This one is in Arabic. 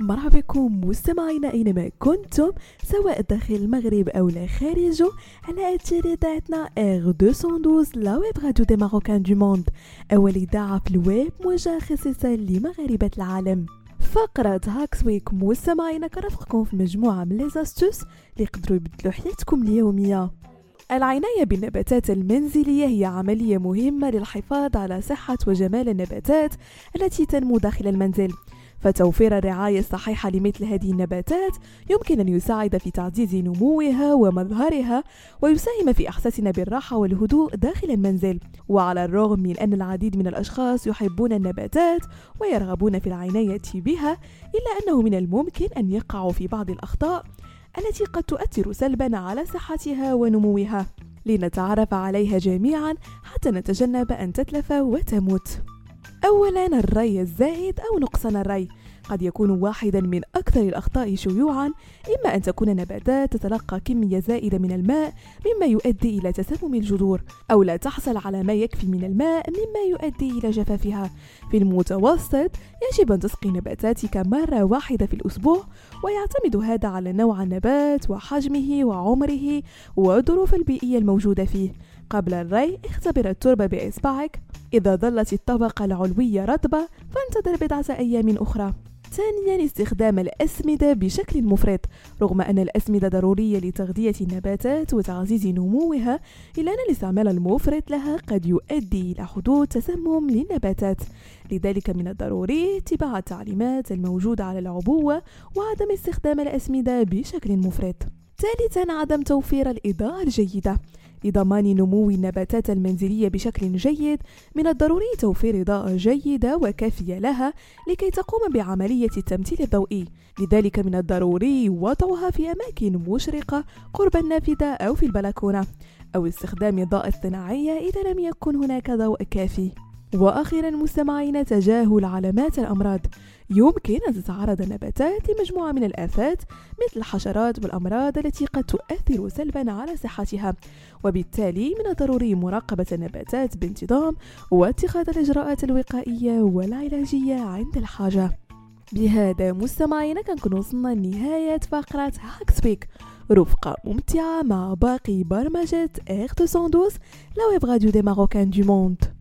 مرحبا بكم مستمعينا أينما كنتم سواء داخل المغرب أو خارجه على أثير إذاعتنا R 212 la web radio des marocains du monde أول إذاعة في الويب موجهه خصيصا لمغاربة العالم. فقرة Hacks Week مستمعينا كنرافقكم في مجموعة من les astuces اللي يقدروا يبدلوا حياتكم اليومية. العناية بالنباتات المنزلية هي عملية مهمة للحفاظ على صحة وجمال النباتات التي تنمو داخل المنزل. فتوفير الرعاية الصحيحة لمثل هذه النباتات يمكن أن يساعد في تعزيز نموها ومظهرها ويساهم في إحساسنا بالراحة والهدوء داخل المنزل. وعلى الرغم من أن العديد من الأشخاص يحبون النباتات ويرغبون في العناية بها إلا أنه من الممكن أن يقعوا في بعض الأخطاء التي قد تؤثر سلبا على صحتها ونموها. لنتعرف عليها جميعا حتى نتجنب أن تتلف وتموت. أولا الري الزائد أو نقصان الري. قد يكون واحدا من أكثر الأخطاء شيوعا إما أن تكون نباتات تتلقى كمية زائدة من الماء مما يؤدي إلى تسمم الجذور أو لا تحصل على ما يكفي من الماء مما يؤدي إلى جفافها. في المتوسط يجب أن تسقي نباتاتك مرة واحدة في الأسبوع ويعتمد هذا على نوع النبات وحجمه وعمره والظروف البيئية الموجودة فيه. قبل الري اختبر التربة بإصبعك. إذا ظلت الطبقة العلوية رطبة فانتظر بضعة أيام أخرى. ثانيا استخدام الأسمدة بشكل مفرط. رغم أن الأسمدة ضرورية لتغذية النباتات وتعزيز نموها إلا أن الاستعمال المفرط لها قد يؤدي إلى حدوث تسمم للنباتات. لذلك من الضروري اتباع التعليمات الموجودة على العبوة وعدم استخدام الأسمدة بشكل مفرط. ثالثا عدم توفير الإضاءة الجيدة. لضمان نمو النباتات المنزلية بشكل جيد من الضروري توفير إضاءة جيدة وكافية لها لكي تقوم بعملية التمثيل الضوئي. لذلك من الضروري وضعها في أماكن مشرقة قرب النافذة أو في البلكونة أو استخدام إضاءة اصطناعية إذا لم يكن هناك ضوء كافي. وأخيرا مستمعين تجاهل علامات الأمراض. يمكن أن تتعرض النباتات لمجموعة من الآفات مثل الحشرات والأمراض التي قد تؤثر سلبا على صحتها. وبالتالي من الضروري مراقبة النباتات بانتظام واتخاذ الإجراءات الوقائية والعلاجية عند الحاجة. بهذا مستمعينا كنكون وصلنا لنهاية فقرة Hacks Week رفقة ممتعة مع باقي برمجة R 212 la web radio des marocains du monde